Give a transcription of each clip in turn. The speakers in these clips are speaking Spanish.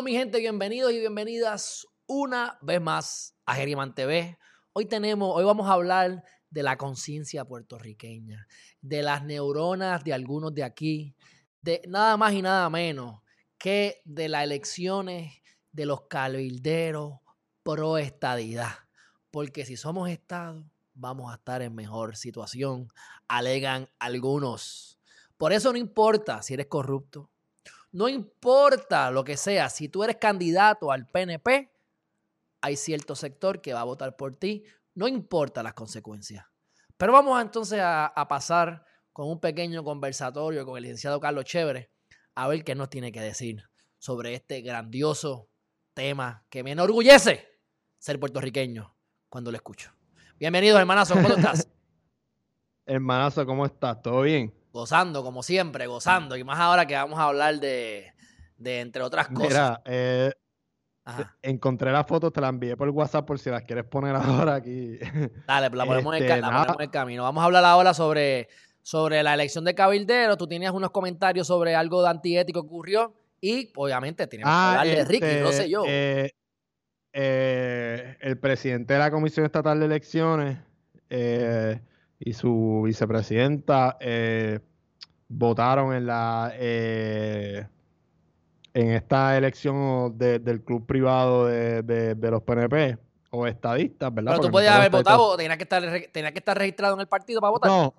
Mi gente, bienvenidos y bienvenidas una vez más a Geriman TV. Hoy tenemos, hoy vamos a hablar de la conciencia puertorriqueña, de las neuronas de algunos de aquí, de nada más y nada menos que de las elecciones de los cabilderos pro estadidad. Porque si somos Estado, vamos a estar en mejor situación, alegan algunos. Por eso no importa si eres corrupto, no importa lo que sea, si tú eres candidato al PNP, hay cierto sector que va a votar por ti, no importa las consecuencias. Pero vamos entonces a, pasar con un pequeño conversatorio con el licenciado Carlos Chévere a ver qué nos tiene que decir sobre este grandioso tema que me enorgullece ser puertorriqueño cuando lo escucho. Bienvenidos, hermanazo, ¿cómo estás? Hermanazo, ¿cómo estás? ¿Todo bien? Gozando, como siempre, gozando. Y más ahora que vamos a hablar de, de entre otras cosas. Mira, eh, encontré la foto, te la envié por WhatsApp por si las quieres poner ahora aquí. Dale, pues la ponemos, en, el, este, ponemos en el camino. Vamos a hablar ahora sobre, sobre la elección de cabildero. Tú tenías unos comentarios sobre algo de antiético que ocurrió. Y obviamente tenemos que ah, hablar de Ricky, no sé yo. Eh, eh, el presidente de la Comisión Estatal de Elecciones eh, y su vicepresidenta eh, votaron en la en esta elección del club privado de, los PNP o estadistas, ¿verdad? Pero tú podías haber votado o tenías que, estar, que estar registrado en el partido para votar. No,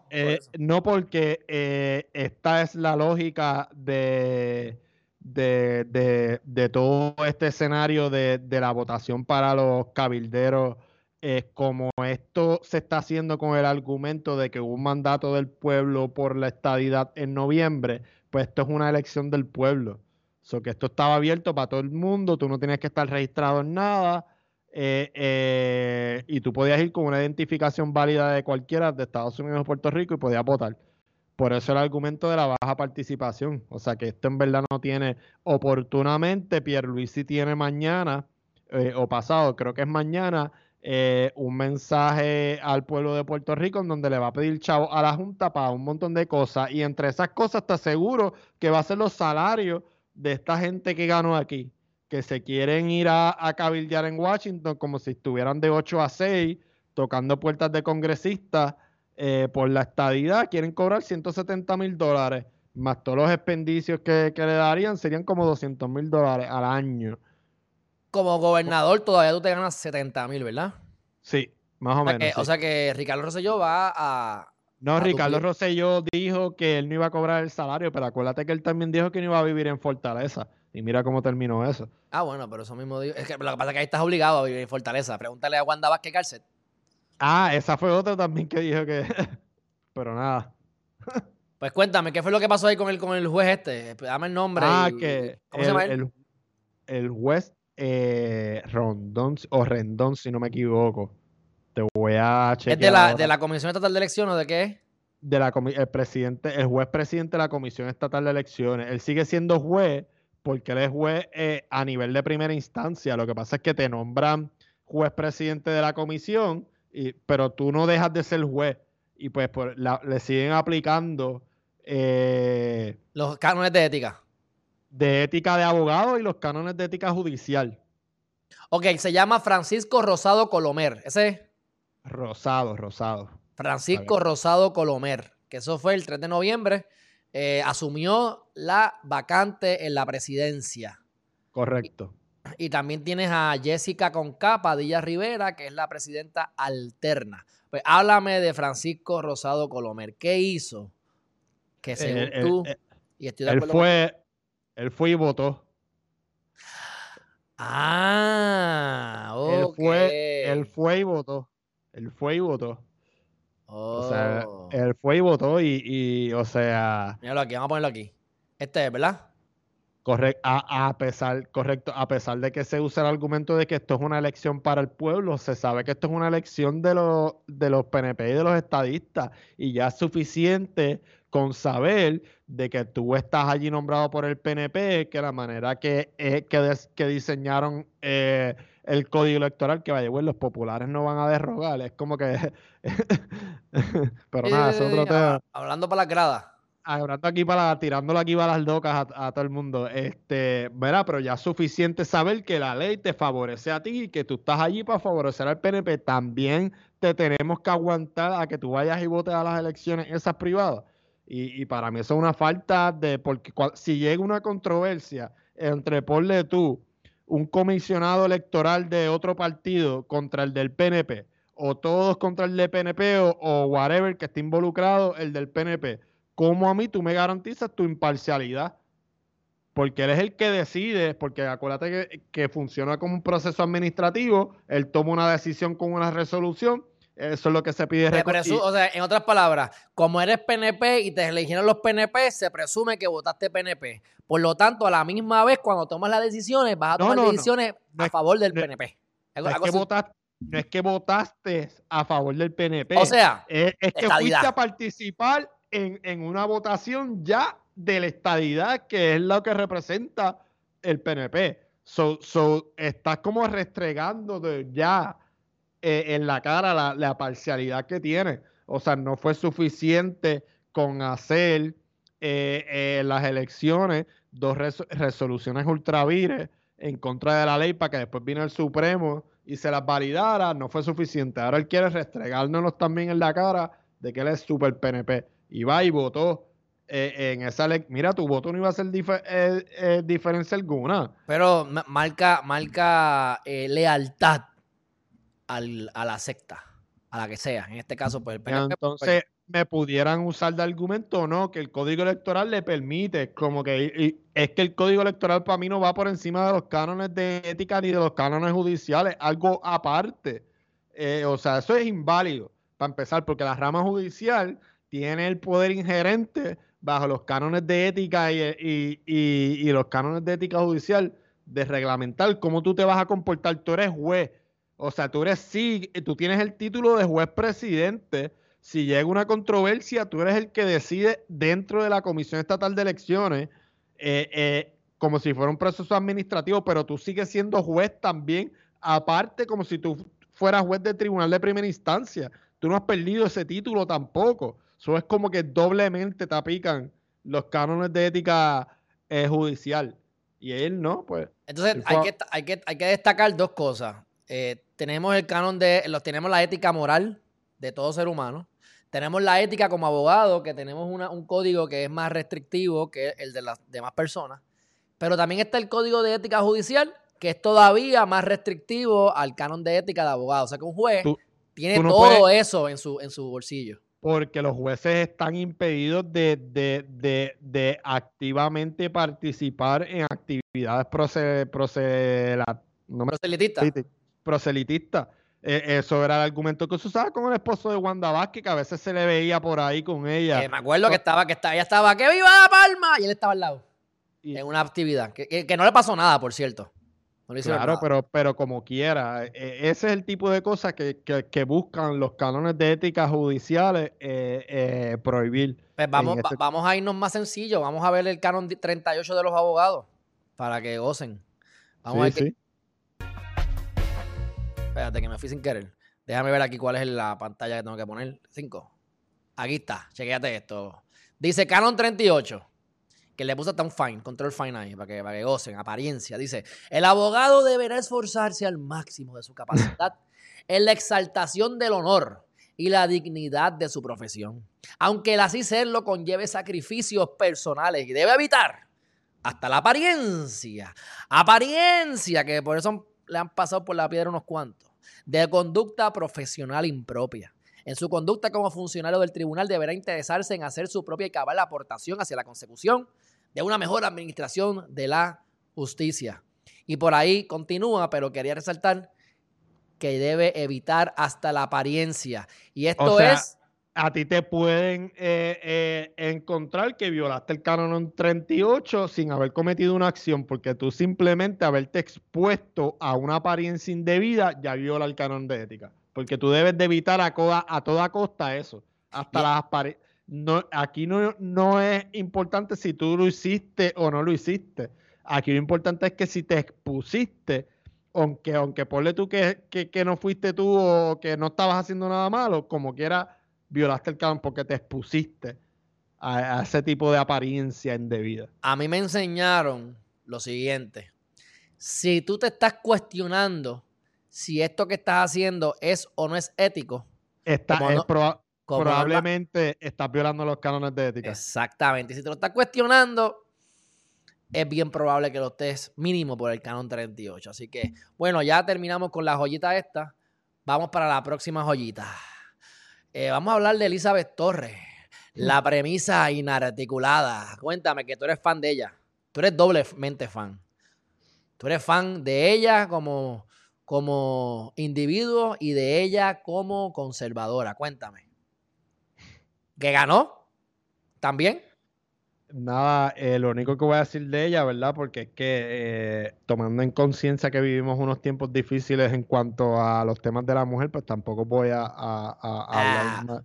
no porque esta es la lógica de de, de, todo este escenario de, la votación para los cabilderos, es como esto se está haciendo con el argumento de que hubo un mandato del pueblo por la estadidad en noviembre, pues esto es una elección del pueblo. So que esto estaba abierto para todo el mundo, tú no tienes que estar registrado en nada. Eh, eh, y tú podías ir con una identificación válida de cualquiera de Estados Unidos o Puerto Rico y podías votar. Por eso el argumento de la baja participación. O sea que esto en verdad no tiene oportunamente. Pierluisi tiene mañana eh, o pasado, creo que es mañana, eh, un mensaje al pueblo de Puerto Rico en donde le va a pedir chavo a la Junta para un montón de cosas. Y entre esas cosas está seguro que va a ser los salarios de esta gente que ganó aquí, que se quieren ir a, a cabildear en Washington como si estuvieran de 8 a 6 tocando puertas de congresistas eh, por la estadidad quieren cobrar 170 mil dólares, más todos los expendicios que, le darían serían como 200 mil dólares al año. Como gobernador todavía tú te ganas 70 mil, ¿verdad? Sí, más o, menos. O sea que Ricardo Rosselló va a... No, Ricardo Rosselló dijo que él no iba a cobrar el salario, pero acuérdate que él también dijo que no iba a vivir en Fortaleza. Y mira cómo terminó eso. Ah, bueno, pero eso mismo digo. Es que lo que pasa es que ahí estás obligado a vivir en Fortaleza. Pregúntale a Wanda Vázquez Cárcel. Ah, esa fue otra también que dijo que. Pero nada. Pues cuéntame, ¿qué fue lo que pasó ahí con el, con el juez este? Dame el nombre. Ah, que. ¿Cómo se llama él? El, juez eh, Rondón o Rendón, si no me equivoco. Te voy a chequear. ¿Es de la, de la Comisión Estatal de Elecciones o de qué? De la el presidente, el juez presidente de la Comisión Estatal de Elecciones. Él sigue siendo juez porque él es juez eh, a nivel de primera instancia. Lo que pasa es que te nombran juez presidente de la comisión pero tú no dejas de ser juez y pues le siguen aplicando eh, los cánones de ética. De ética de abogado y los cánones de ética judicial. Ok, se llama Francisco Rosado Colomer. ¿Ese? Rosado, Rosado. Francisco Rosado Colomer, que eso fue el 3 de noviembre, eh, asumió la vacante en la presidencia. Correcto. Y también tienes a Jessica Conca Padilla Rivera, que es la presidenta alterna. Pues háblame de Francisco Rosado Colomer. ¿Qué hizo? Que según tú, y estoy de él fue, él fue y votó. Ah, ok. Él fue, él fue y votó. Él fue y votó. O sea, oh. él fue y votó y, y, o sea... Míralo aquí, vamos a ponerlo aquí. Este es, ¿verdad? Correcto, a, pesar, correcto, a pesar de que se usa el argumento de que esto es una elección para el pueblo, se sabe que esto es una elección de los, de los PNP y de los estadistas, y ya es suficiente con saber de que tú estás allí nombrado por el PNP, que la manera que, eh, que, diseñaron eh, el código electoral, que vaya, bueno, los populares no van a derrogar, es como que... Pero nada, es otro tema. Hablando para la grada. Hablando aquí para, tirándolo aquí para las locas a, todo el mundo. Este, mira, pero ya es suficiente saber que la ley te favorece a ti y que tú estás allí para favorecer al PNP. También te tenemos que aguantar a que tú vayas y votes a las elecciones esas privadas. Y, y para mí eso es una falta de, porque si llega una controversia entre, ponle tú, un comisionado electoral de otro partido contra el del PNP, o todos contra el del PNP, o, whatever que esté involucrado el del PNP, ¿cómo a mí tú me garantizas tu imparcialidad? Porque él es el que decide, porque acuérdate que, que funciona como un proceso administrativo, él toma una decisión con una resolución eso es lo que se pide. o sea, en otras palabras, como eres PNP y te eligieron los PNP, se presume que votaste PNP. Por lo tanto, a la misma vez, cuando tomas las decisiones, vas a tomar decisiones a favor del PNP. No es, que votaste, no es, que votaste, a favor del PNP. O sea, es, que fuiste a participar en, una votación ya de la estadidad, que es lo que representa el PNP. So, so, estás como restregando de ya eh, en la cara la, parcialidad que tiene. O sea, no fue suficiente con hacer eh, eh, las elecciones dos resoluciones ultravires en contra de la ley para que después vino el Supremo y se las validara. No fue suficiente. Ahora él quiere restregárnoslos también en la cara de que él es súper PNP. Y va y votó en esa ley. Mira, tu voto no iba a hacer diferencia alguna. Pero marca, marca lealtad a la secta, a la que sea. En este caso, pues el PNP. Pues, entonces, me pudieran usar de argumento o no, que el código electoral le permite, como que es que el código electoral para mí no va por encima de los cánones de ética ni de los cánones judiciales, algo aparte. Eh, o sea, eso es inválido, para empezar, porque la rama judicial tiene el poder ingerente bajo los cánones de ética y, y los cánones de ética judicial de reglamentar cómo tú te vas a comportar. Tú eres juez, o sea, tú eres sí, tú tienes el título de juez presidente. Si llega una controversia, tú eres el que decide dentro de la Comisión Estatal de Elecciones, eh, eh, como si fuera un proceso administrativo, pero tú sigues siendo juez también, aparte como si tú fueras juez del tribunal de primera instancia. Tú no has perdido ese título tampoco. Eso es como que doblemente te aplican los cánones de ética eh, judicial. Y él no, pues. Entonces, hay que, hay, que, hay que destacar dos cosas. Eh, tenemos el canon de, los, tenemos la ética moral de todo ser humano. Tenemos la ética como abogado, que tenemos un código que es más restrictivo que el de las demás personas. Pero también está el código de ética judicial, que es todavía más restrictivo al canon de ética de abogado. O sea que un juez tiene todo eso en su, en su bolsillo. Porque los jueces están impedidos de, de, de, activamente participar en actividades procedentales. no proselitistas proselitista. Eh, eso era el argumento que se usaba con el esposo de Wanda Vázquez, que a veces se le veía por ahí con ella. me acuerdo que estaba, que estaba, ella estaba, que viva la palma, y él estaba al lado. en una actividad. Que, no le pasó nada, por cierto. claro, pero, pero como quiera. E, ese es el tipo de cosas que, buscan los cánones de ética judiciales eh, eh, prohibir. Pues vamos, vamos a irnos más sencillo. Vamos a ver el canon 38 de los abogados para que gocen. Vamos a ver qué, Espérate, que me fui sin querer. Déjame ver aquí cuál es la pantalla que tengo que poner. 5. Aquí está. Chequéate esto. Dice Canon 38. Que le puse hasta un fine, control fine ahí, para que, para que gocen, apariencia. Dice: El abogado deberá esforzarse al máximo de su capacidad en la exaltación del honor y la dignidad de su profesión. Aunque el así serlo conlleve sacrificios personales y debe evitar hasta la apariencia. Apariencia, que por eso le han pasado por la piedra unos cuantos, de conducta profesional impropia. En su conducta como funcionario del tribunal deberá interesarse en hacer su propia y cabal aportación hacia la consecución de una mejor administración de la justicia. Y por ahí continúa, pero quería resaltar que debe evitar hasta la apariencia. Y esto es a ti te pueden eh, eh, encontrar que violaste el canon 38 sin haber cometido una acción, porque tú simplemente haberte expuesto a una apariencia indebida ya viola el canon de ética. Porque tú debes de evitar a, a toda costa eso. Hasta las no, Aquí no, no es importante si tú lo hiciste o no lo hiciste. Aquí lo importante es que si te expusiste, aunque, aunque ponle tú que, que, que no fuiste tú o que no estabas haciendo nada malo, como quiera violaste el canon porque te expusiste a, ese tipo de apariencia indebida. A mí me enseñaron lo siguiente. Si tú te estás cuestionando si esto que estás haciendo es o no es ético, Está, probablemente estás violando los cánones de ética. Exactamente. Si te lo estás cuestionando, es bien probable que lo estés mínimo por el canon 38. Así que, bueno, ya terminamos con la joyita esta. Vamos para la próxima joyita. Eh, vamos a hablar de Elizabeth Torres. La premisa inarticulada. Cuéntame que tú eres fan de ella. Tú eres doblemente fan. Tú eres fan de ella como, como individuo y de ella como conservadora. Cuéntame. ¿Que ganó? ¿También? Nada, eh, lo único que voy a decir de ella, ¿verdad? Porque es que eh, tomando en conciencia que vivimos unos tiempos difíciles en cuanto a los temas de la mujer, pues tampoco voy a, hablar ah, más.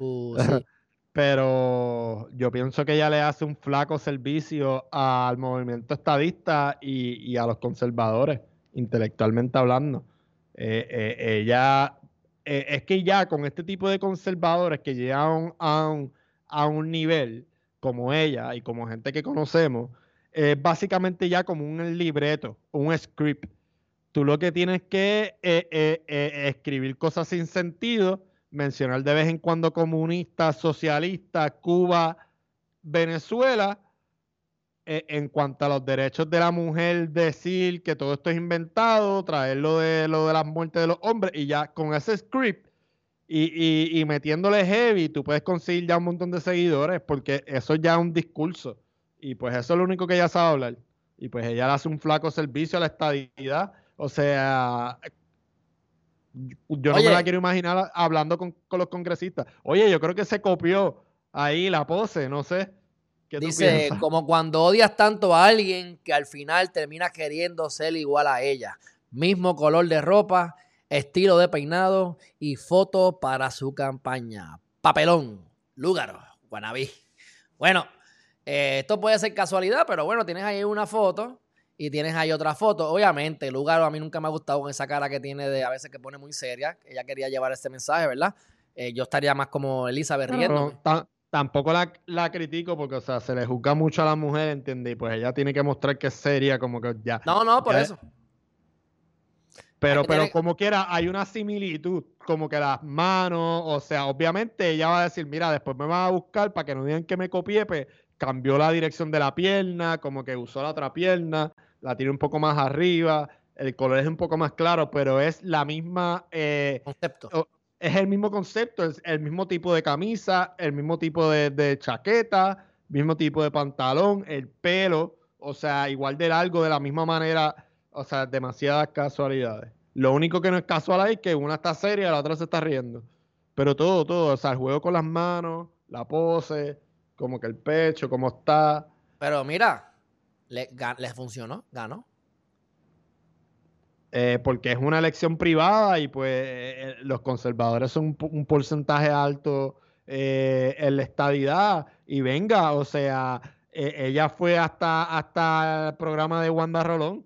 Pero yo pienso que ella le hace un flaco servicio al movimiento estadista y, a los conservadores, intelectualmente hablando. Eh, ella, es que ya con este tipo de conservadores que llegan a un, a un nivel como ella y como gente que conocemos, es básicamente ya como un libreto, un script. Tú lo que tienes que eh, eh, eh, escribir cosas sin sentido, mencionar de vez en cuando comunista, socialista, Cuba, Venezuela, en cuanto a los derechos de la mujer, decir que todo esto es inventado, traer lo de, lo de las muertes de los hombres y ya con ese script y, y, metiéndole heavy, tú puedes conseguir ya un montón de seguidores porque eso ya es un discurso. Y pues eso es lo único que ella sabe hablar. Y pues ella le hace un flaco servicio a la estadidad. O sea, yo no me la quiero imaginar hablando con, los congresistas. Oye, yo creo que se copió ahí la pose, no sé. Dice, como cuando odias tanto a alguien que al final terminas queriendo ser igual a ella. Mismo color de ropa estilo de peinado y foto para su campaña. Papelón, Lúgaro, Guanabí. Bueno, eh, esto puede ser casualidad, pero bueno, tienes ahí una foto y tienes ahí otra foto. Obviamente, Lúgaro a mí nunca me ha gustado con esa cara que tiene de a veces que pone muy seria. Ella quería llevar este mensaje, ¿verdad? Eh, yo estaría más como Elizabeth riendo. tampoco la, la, critico porque, o sea, se le juzga mucho a la mujer, ¿entiendes? Y pues ella tiene que mostrar que es seria, como que ya. No, no, por eso. Pero, pero como quiera, hay una similitud, como que las manos, o sea, obviamente ella va a decir, mira, después me va a buscar para que no digan que me copié, pues cambió la dirección de la pierna, como que usó la otra pierna, la tiene un poco más arriba, el color es un poco más claro, pero es la misma... Eh, concepto. Es el mismo concepto, es el mismo tipo de camisa, el mismo tipo de, de chaqueta, mismo tipo de pantalón, el pelo, o sea, igual de largo, de la misma manera o sea, demasiadas casualidades. Lo único que no es casual es que una está seria y la otra se está riendo. Pero todo, todo. O sea, el juego con las manos, la pose, como que el pecho, cómo está. Pero mira, le, funcionó, ganó. Eh, porque es una elección privada y pues eh, eh, los conservadores son un, porcentaje alto en la estadidad. Y venga, o sea, ella fue hasta, hasta el programa de Wanda Rolón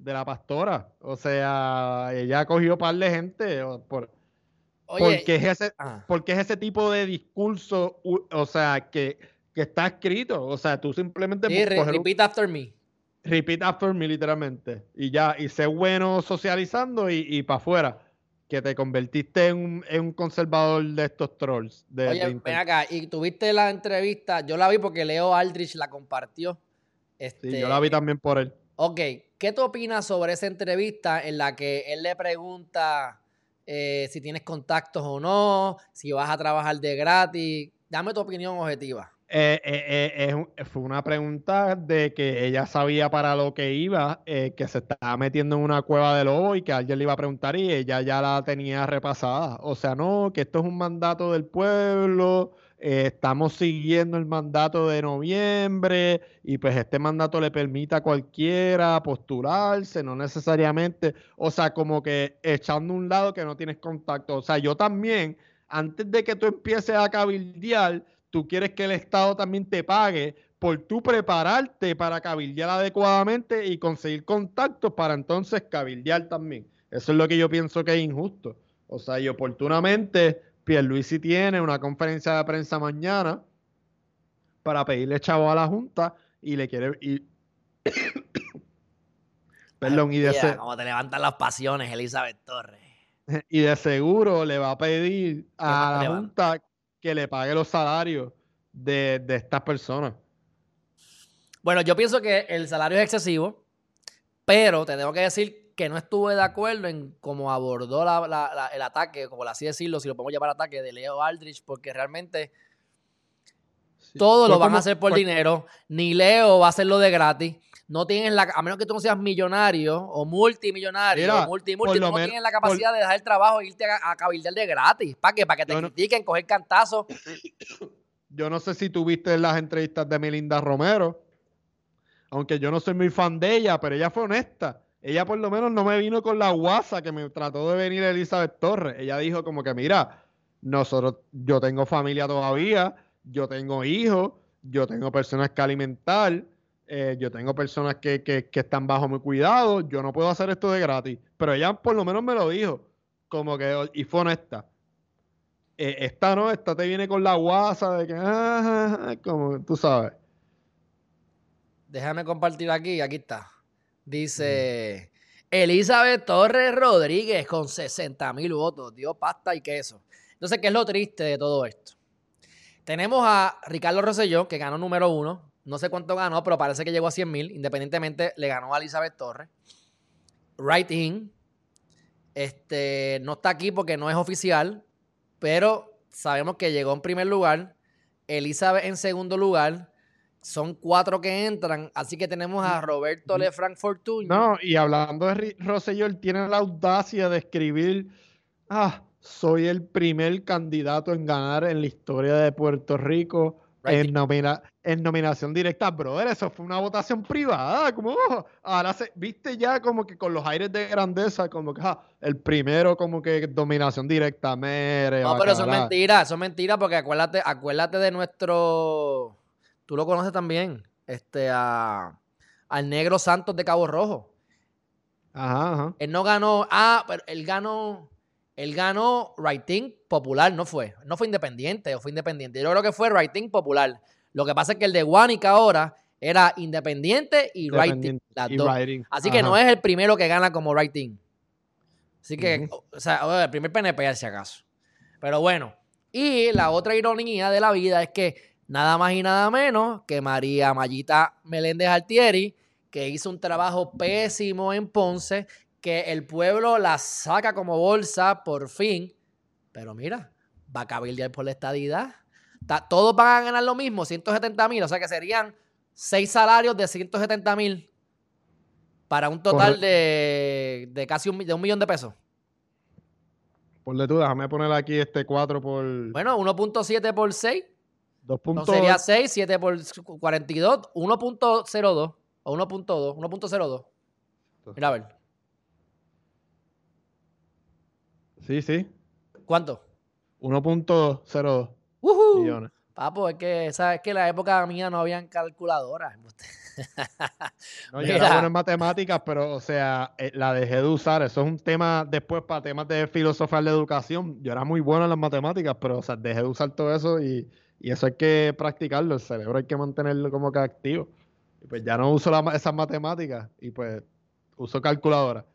de la pastora. O sea, ella cogió par de gente. Por, porque, es ese, ah. porque es ese tipo de discurso, o sea, que, está escrito. O sea, tú simplemente. Sí, repeat after me. Repeat after me, literalmente. Y ya, y sé bueno socializando y, y para afuera. Que te convertiste en un, conservador de estos trolls. De, Oye, ven acá, y tuviste la entrevista, yo la vi porque Leo Aldrich la compartió. Este, sí, yo la vi también por él. Ok, ¿qué tú opinas sobre esa entrevista en la que él le pregunta eh, si tienes contactos o no, si vas a trabajar de gratis? Dame tu opinión objetiva. Eh, eh, fue una pregunta de que ella sabía para lo que iba, que se estaba metiendo en una cueva de lobo y que alguien le iba a preguntar y ella ya la tenía repasada. O sea, no, que esto es un mandato del pueblo, eh, estamos siguiendo el mandato de noviembre y pues este mandato le permite a cualquiera postularse, no necesariamente, o sea, como que echando un lado que no tienes contacto. O sea, yo también, antes de que tú empieces a cabildear, tú quieres que el Estado también te pague por tú prepararte para cabildear adecuadamente y conseguir contactos para entonces cabildear también. Eso es lo que yo pienso que es injusto. O sea, y oportunamente Pierluisi tiene una conferencia de prensa mañana para pedirle chavo a la Junta y le quiere... Y... Perdón, y de Como te levantan las pasiones, Elizabeth Torres. Y de seguro le va a pedir a la Junta que le pague los salarios de, de estas personas. Bueno, yo pienso que el salario es excesivo, pero te tengo que decir que no estuve de acuerdo en cómo abordó el ataque, como así decirlo, si lo podemos llamar ataque de Leo Aldrich, porque realmente todo lo van a hacer por dinero, ni Leo va a hacerlo de gratis. No tienen la, a menos que tú no seas millonario o multimillonario o multi, multi, no tienes la capacidad de dejar el trabajo e irte a, a de gratis. ¿Para qué? Para que te critiquen, coger cantazos. Yo no sé si tuviste las entrevistas de Melinda Romero aunque yo no soy muy fan de ella, pero ella fue honesta. Ella por lo menos no me vino con la guasa que me trató de venir Elizabeth Torres. Ella dijo como que, mira, nosotros, yo tengo familia todavía, yo tengo hijos, yo tengo personas que alimentar, eh, yo tengo personas que, que, están bajo mi cuidado, yo no puedo hacer esto de gratis. Pero ella por lo menos me lo dijo, como que, y fue honesta. Eh, esta no, esta te viene con la guasa de que, ah, como tú sabes. Déjame compartir aquí, aquí está. Dice Elizabeth Torres Rodríguez con 60 mil votos. Dio pasta y queso. Entonces, ¿qué es lo triste de todo esto? Tenemos a Ricardo Rosselló, que ganó número uno. No sé cuánto ganó, pero parece que llegó a 100 mil. Independientemente, le ganó a Elizabeth Torres. Right in. Este, no está aquí porque no es oficial, pero sabemos que llegó en primer lugar. Elizabeth en segundo lugar. Son cuatro que entran, así que tenemos a Roberto Lefranc Fortuño. No, y hablando de Rosselló, él tiene la audacia de escribir, ah, soy el primer candidato en ganar en la historia de Puerto Rico en, en, nominación directa. Brother, eso fue una votación privada, como, ahora se, viste ya como que con los aires de grandeza, como que, ah, el primero como que dominación directa, mere. No, pero eso es mentira, eso es mentira, porque acuérdate, acuérdate de nuestro Tú lo conoces también, este, a, al Negro Santos de Cabo Rojo. Ajá, ajá. Él no ganó, ah, pero él ganó, él ganó Writing Popular, no fue, no fue independiente, o fue independiente. Yo creo que fue Writing Popular. Lo que pasa es que el de Guanica ahora era independiente y Writing. Así que no es el primero que gana como Writing. Así que, o sea, el primer PNP, si acaso. Pero bueno, y la otra ironía de la vida es que nada más y nada menos que María Mayita Meléndez Altieri, que hizo un trabajo pésimo en Ponce, que el pueblo la saca como bolsa por fin. Pero mira, va a cabildear por la estadidad. Todos van a ganar lo mismo, 170 mil, o sea que serían seis salarios de 170 mil para un total de, casi un, de un millón de pesos. Por de tú, déjame poner aquí este 4 por... Bueno, 1.7 por 6 2. sería 6, 7 por 42, 1.02 o 1.2, 1.02. Mira a ver. Sí, sí. ¿Cuánto? 1.02 millones. Papo, es que, ¿sabes? que en la época mía no habían calculadoras. no, yo era bueno en matemáticas, pero, o sea, eh, la dejé de usar. Eso es un tema después para temas de filosofía de educación. Yo era muy bueno en las matemáticas, pero, o sea, dejé de usar todo eso y y eso hay que practicarlo, el cerebro hay que mantenerlo como que activo. Y pues ya no uso esas matemáticas y pues uso calculadora.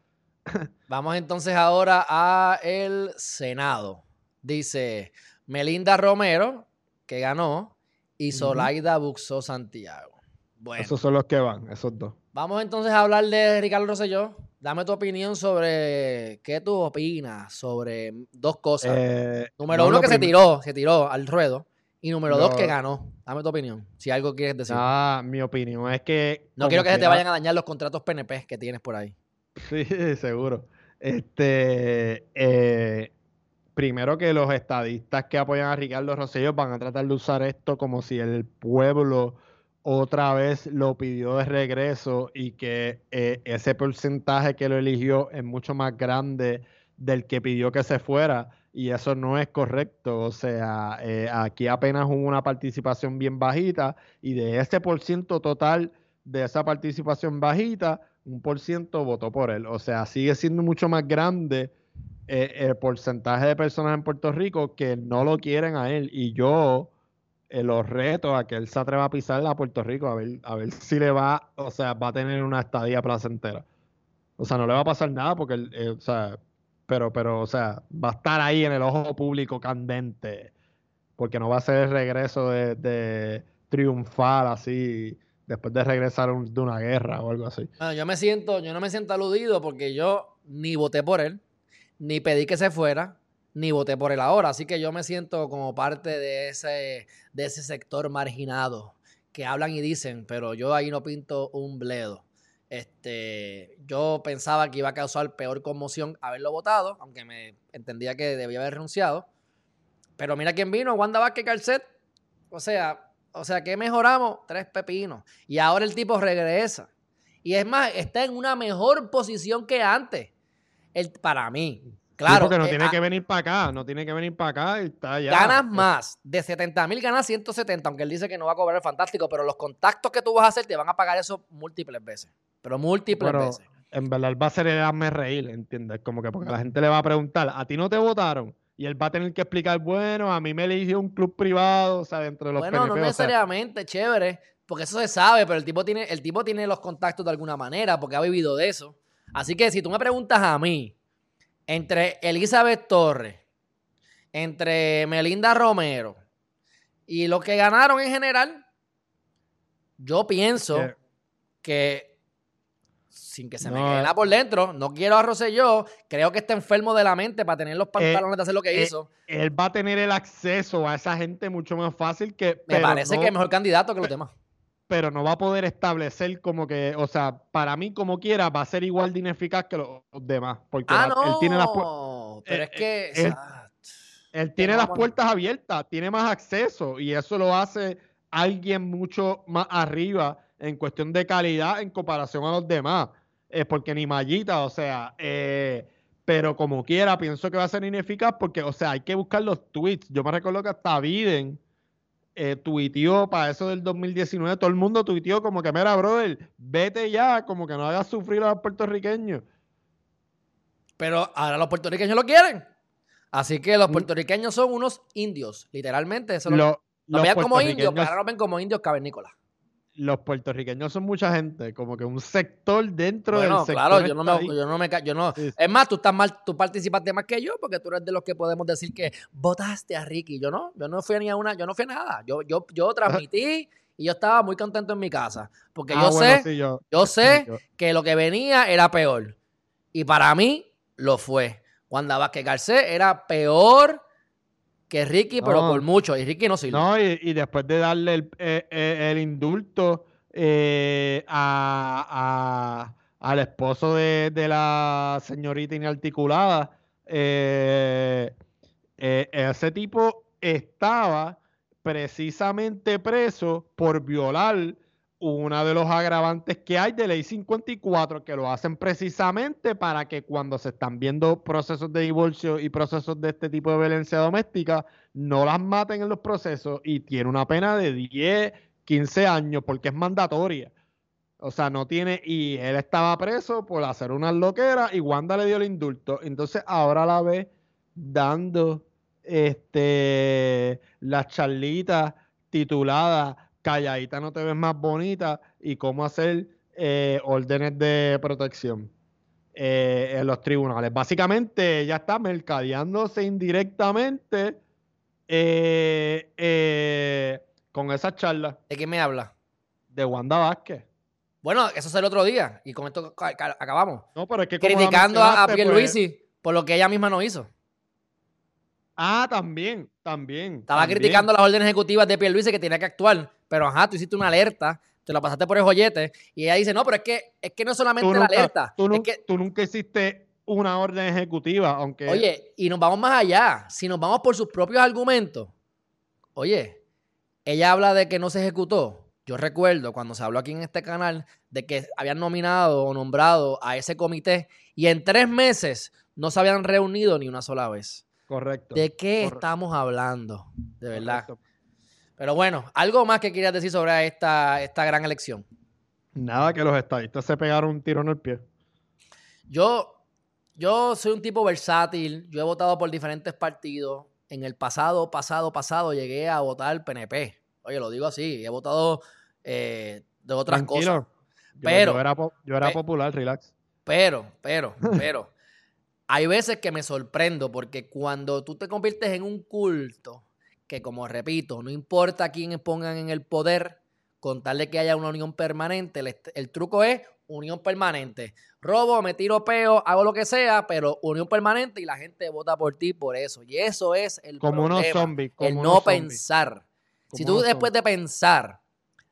Vamos entonces ahora a el Senado. Dice Melinda Romero, que ganó, y Zolaida Buxo Santiago. Bueno. Esos son los que van, esos dos. Vamos entonces a hablar de Ricardo Rosselló. Dame tu opinión sobre qué tú opinas sobre dos cosas. Eh, Número uno, que se tiró, se tiró al ruedo. Y número dos, que ganó. Dame tu opinión. Si algo quieres decir. Ah, mi opinión es que. No quiero que, se te vayan a dañar los contratos PNP que tienes por ahí. Sí, seguro. Este. Eh, primero que los estadistas que apoyan a Ricardo Rosselló van a tratar de usar esto como si el pueblo otra vez lo pidió de regreso y que eh, ese porcentaje que lo eligió es mucho más grande del que pidió que se fuera y eso no es correcto. O sea, eh, aquí apenas hubo una participación bien bajita y de ese por ciento total de esa participación bajita, un por ciento votó por él. O sea, sigue siendo mucho más grande eh, el porcentaje de personas en Puerto Rico que no lo quieren a él. Y yo eh, los reto a que él se atreva a pisar a Puerto Rico a ver, a ver si le va, o sea, va a tener una estadía placentera. O sea, no le va a pasar nada porque, él, eh, o sea, pero, pero, o sea, va a estar ahí en el ojo público candente. Porque no va a ser el regreso de, de triunfar así después de regresar de una guerra o algo así. yo me siento, yo no me siento aludido porque yo ni voté por él, ni pedí que se fuera, ni voté por él ahora. Así que yo me siento como parte de ese, de ese sector marginado que hablan y dicen, pero yo ahí no pinto un bledo. Este, yo pensaba que iba a causar peor conmoción haberlo votado, aunque me entendía que debía haber renunciado. Pero mira quién vino, Wanda Vázquez Calcet. O sea, o sea, ¿qué mejoramos? Tres pepinos. Y ahora el tipo regresa. Y es más, está en una mejor posición que antes. El, para mí. Claro. porque no eh, tiene ah que venir para acá, no tiene que venir para acá y está ya. Ganas más. De 70 mil ganas 170, aunque él dice que no va a cobrar el fantástico, pero los contactos que tú vas a hacer te van a pagar eso múltiples veces. Pero múltiples veces. En verdad, él va a ser el hazme reír, ¿entiendes? Como que porque la gente le va a preguntar, ¿a ti no te votaron? Y él va a tener que explicar, bueno, a mí me eligió un club privado, o sea, dentro de los Bueno, no necesariamente, chévere, porque eso se sabe, pero el tipo, tiene, el tipo tiene los contactos de alguna manera, porque ha vivido de eso. Así que si tú me preguntas a mí, entre Elizabeth Torres, entre Melinda Romero y los que ganaron en general, yo pienso que sin que se me quede nada por dentro, no quiero a yo, creo que está enfermo de la mente para tener los eh, pantalones de hacer lo que eh, hizo. Él va a tener el acceso a esa gente mucho más fácil que... Me parece que es mejor candidato que los demás pero no va a poder establecer como que, o sea, para mí como quiera va a ser igual de ineficaz que los demás, porque ah, no, él tiene las pero es que él, tiene las puertas abiertas, tiene más acceso y eso lo hace alguien mucho más arriba en cuestión de calidad en comparación a los demás, es porque ni mallita, o sea, eh, pero como quiera pienso que va a ser ineficaz porque, o sea, hay que buscar los tweets. Yo me recuerdo que hasta Biden eh, tuiteó para eso del 2019, todo el mundo tuiteó como que, mira, brother, vete ya, como que no hagas sufrir a los puertorriqueños. Pero ahora los puertorriqueños lo quieren. Así que los mm. puertorriqueños son unos indios, literalmente. Eso lo, vean como indios, pero ahora lo ven como indios cavernícolas los puertorriqueños son mucha gente, como que un sector dentro del sector. Claro, yo no, me, yo no me yo no. Es más, tú estás mal, tú participaste más que yo, porque tú eres de los que podemos decir que votaste a Ricky. Yo no, yo no fui ni a una, yo no fui a nada. Yo, yo, yo transmití y yo estaba muy contento en mi casa. Porque ah, yo, sé, yo, sé que lo que venía era peor. Y para mí lo fue. Wanda Vázquez Garcés era peor que Ricky, pero por mucho. Y Ricky no sirve. No, y, después de darle el, eh, eh, indulto eh, a, al esposo de, la señorita inarticulada, ese tipo estaba precisamente preso por violar uno de los agravantes que hay de ley 54 que lo hacen precisamente para que cuando se están viendo procesos de divorcio y procesos de este tipo de violencia doméstica, no las maten en los procesos y tiene una pena de 10, 15 años porque es mandatoria. O sea, no tiene, y él estaba preso por hacer unas loqueras y Wanda le dio el indulto. Entonces ahora la ve dando este las charlitas tituladas calladita no te ves más bonita y cómo hacer eh, órdenes de protección eh, en los tribunales. Básicamente ella está mercadeándose indirectamente eh, con esa charla. ¿De qué me habla? De Wanda Vázquez. Bueno, eso es el otro día y con esto acabamos. No, pero es que criticando a Pierluisi pues, por lo que ella misma no hizo. Ah, también, también. Estaba criticando las órdenes ejecutivas de Pierluisi que tenía que actuar, pero ajá, tú hiciste una alerta, te la pasaste por el joyete y ella dice, no, pero es que, es que no es solamente la alerta. Tú, que, tú nunca hiciste una orden ejecutiva, aunque... Oye, y nos vamos más allá, si nos vamos por sus propios argumentos, oye, ella habla de que no se ejecutó. Yo recuerdo cuando se habló aquí en este canal de que habían nominado o nombrado a ese comité y en tres meses no se habían reunido ni una sola vez. Correcto. ¿De qué estamos hablando? De verdad. Pero bueno, algo más que quieras decir sobre esta, esta gran elección. Nada, que los estadistas se pegaron un tiro en el pie. Yo, yo soy un tipo versátil, yo he votado por diferentes partidos. En el pasado, pasado, pasado llegué a votar PNP. Oye, lo digo así, he votado eh, de otras cosas. pero yo era, yo era popular, relax. Pero, pero, pero, hay veces que me sorprendo porque cuando tú te conviertes en un culto, que como repito, no importa quién pongan en el poder, con tal de que haya una unión permanente, el, truco es unión permanente. Robo, me tiro peo, hago lo que sea, pero unión permanente y la gente vota por ti por eso. Y eso es el como problema, unos zombies, el no pensar. si tú después de pensar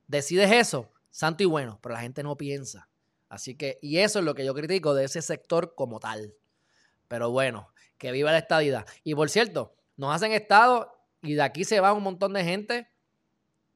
decides eso, santo y bueno, pero la gente no piensa. Así que, y eso es lo que yo critico de ese sector como tal. Pero bueno, que viva la estadidad. Y por cierto, nos hacen estado y de aquí se va un montón de gente.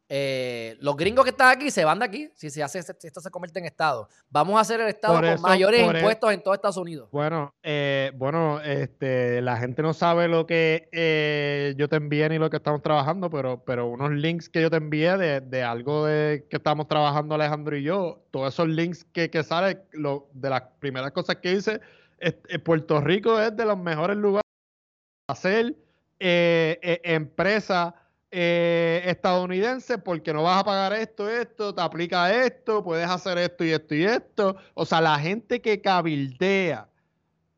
Eh, los gringos que están aquí se van de aquí si, se hace, si esto se convierte en Estado. Vamos a hacer el Estado con mayores e impuestos en todo Estados Unidos. Bueno, eh, bueno, este, la gente no sabe lo que eh, yo te envié ni lo que estamos trabajando, pero, pero unos links que yo te envié de, algo de que estamos trabajando Alejandro y yo, todos esos links que, que sale, lo, de las primeras cosas que hice, Puerto Rico es de los mejores lugares para hacer empresa eh, estadounidense porque no vas a pagar esto, esto, te aplica esto, puedes hacer esto y esto y esto. O sea, la gente que cabildea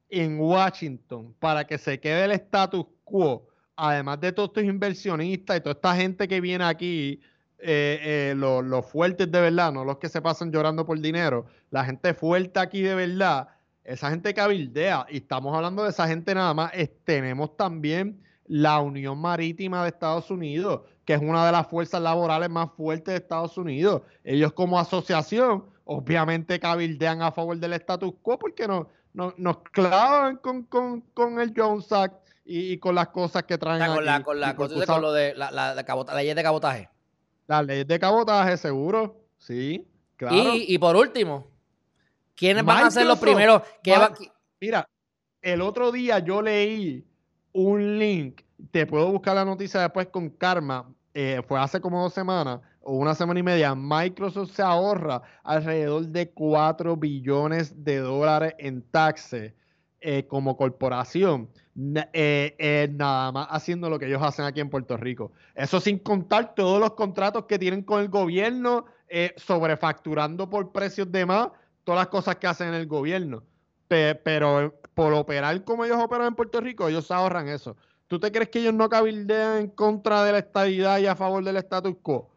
en Washington para que se quede el status quo, además de todos estos inversionistas y toda esta gente que viene aquí, eh, eh, los, fuertes de verdad, no los que se pasan llorando por dinero, la gente fuerte aquí de verdad, esa gente cabildea, y estamos hablando de esa gente nada más, tenemos también la Unión Marítima de Estados Unidos, que es una de las fuerzas laborales más fuertes de Estados Unidos. Ellos como asociación, obviamente cabildean a favor del status quo porque no, nos clavan con, el Jones Act y, con las cosas que traen. con, la, con, la, con, lo de la, la, ley de cabotaje. La ley de cabotaje, seguro. Sí, claro. Y, por último, ¿quiénes van a ser los primeros? Que Mira, el otro día yo leí un link. Te puedo buscar la noticia después con Karma. Eh, fue hace como dos semanas o una semana y media. Microsoft se ahorra alrededor de 4 billones de dólares en taxes eh, como corporación. Eh, nada más haciendo lo que ellos hacen aquí en Puerto Rico. Eso sin contar todos los contratos que tienen con el gobierno, sobrefacturando por precios de más, todas las cosas que hacen en el gobierno pero por operar como ellos operan en Puerto Rico, ellos ahorran eso. ¿Tú te crees que ellos no cabildean en contra de la estabilidad y a favor del status quo?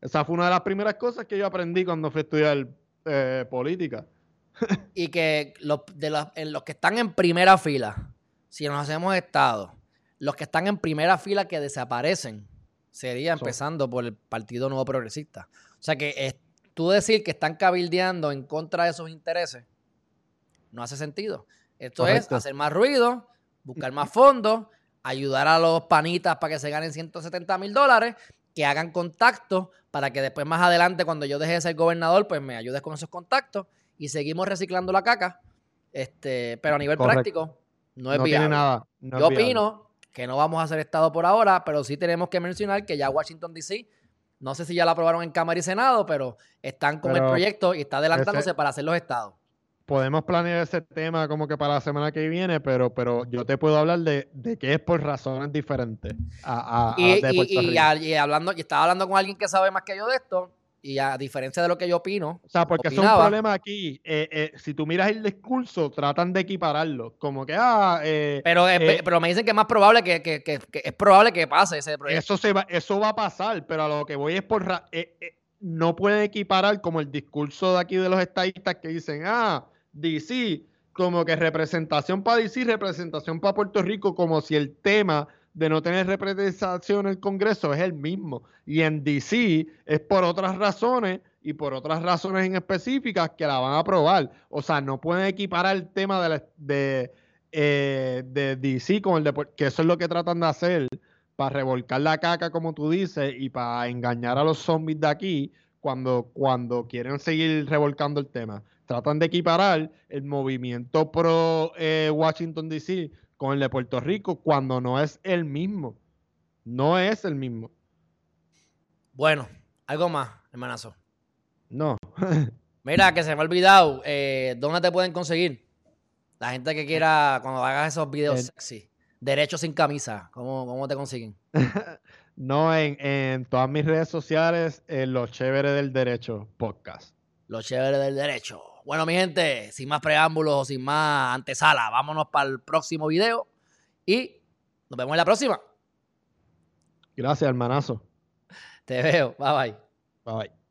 Esa fue una de las primeras cosas que yo aprendí cuando fui a estudiar eh, política. y que los, de los, en los que están en primera fila, si nos hacemos Estado, los que están en primera fila que desaparecen, sería empezando por el Partido Nuevo Progresista. O sea que tú decir que están cabildeando en contra de esos intereses, no hace sentido. Esto es hacer más ruido, buscar más fondos, ayudar a los panitas para que se ganen 170 mil dólares, que hagan contactos para que después más adelante, cuando yo deje de ser gobernador, pues me ayudes con esos contactos y seguimos reciclando la caca. Este, pero a nivel práctico, no es no nada. yo opino que no vamos a hacer Estado por ahora, pero sí tenemos que mencionar que ya Washington DC, no sé si ya la aprobaron en Cámara y Senado, pero están con el proyecto y está adelantándose para hacer los estados. Podemos planear ese tema como que para la semana que viene, pero, pero yo te puedo hablar de, de que es por razones diferentes a, y, y, hablando, y estaba hablando con alguien que sabe más que yo de esto, y a diferencia de lo que yo opino. O sea, porque es un problema aquí. Eh, eh, si tú miras el discurso, tratan de equipararlo. Como que, ah. Eh, pero, pero me dicen que es más probable que, que, que, es probable que pase ese proyecto. Eso, se va, eso va a pasar, pero a lo que voy es por. no pueden equiparar como el discurso de aquí de los estadistas que dicen, ah DC, como que representación para DC, representación para Puerto Rico, como si el tema de no tener representación en el Congreso es el mismo. Y en DC es por otras razones y por otras razones en específicas que la van a aprobar. O sea, no pueden equiparar el tema de, de, eh, de DC con el de que eso es lo que tratan de hacer para revolcar la caca, como tú dices, y para engañar a los zombies de aquí cuando, cuando quieren seguir revolcando el tema tratan de equiparar el movimiento pro eh, Washington DC con el de Puerto Rico cuando no es el mismo. No es el mismo. Bueno, algo más, hermanazo. No. Mira, que se me ha olvidado. Eh, ¿Dónde te pueden conseguir? La gente que quiera, cuando hagas esos videos sexy, derecho sin camisa, ¿cómo, cómo te consiguen? No, en, en todas mis redes sociales, en Los Chéveres del Derecho podcast. Los chéveres del derecho. Bueno, mi gente, sin más preámbulos o sin más antesala, vámonos para el próximo video y nos vemos en la próxima. Gracias, hermanazo. Te veo. Bye bye. Bye bye.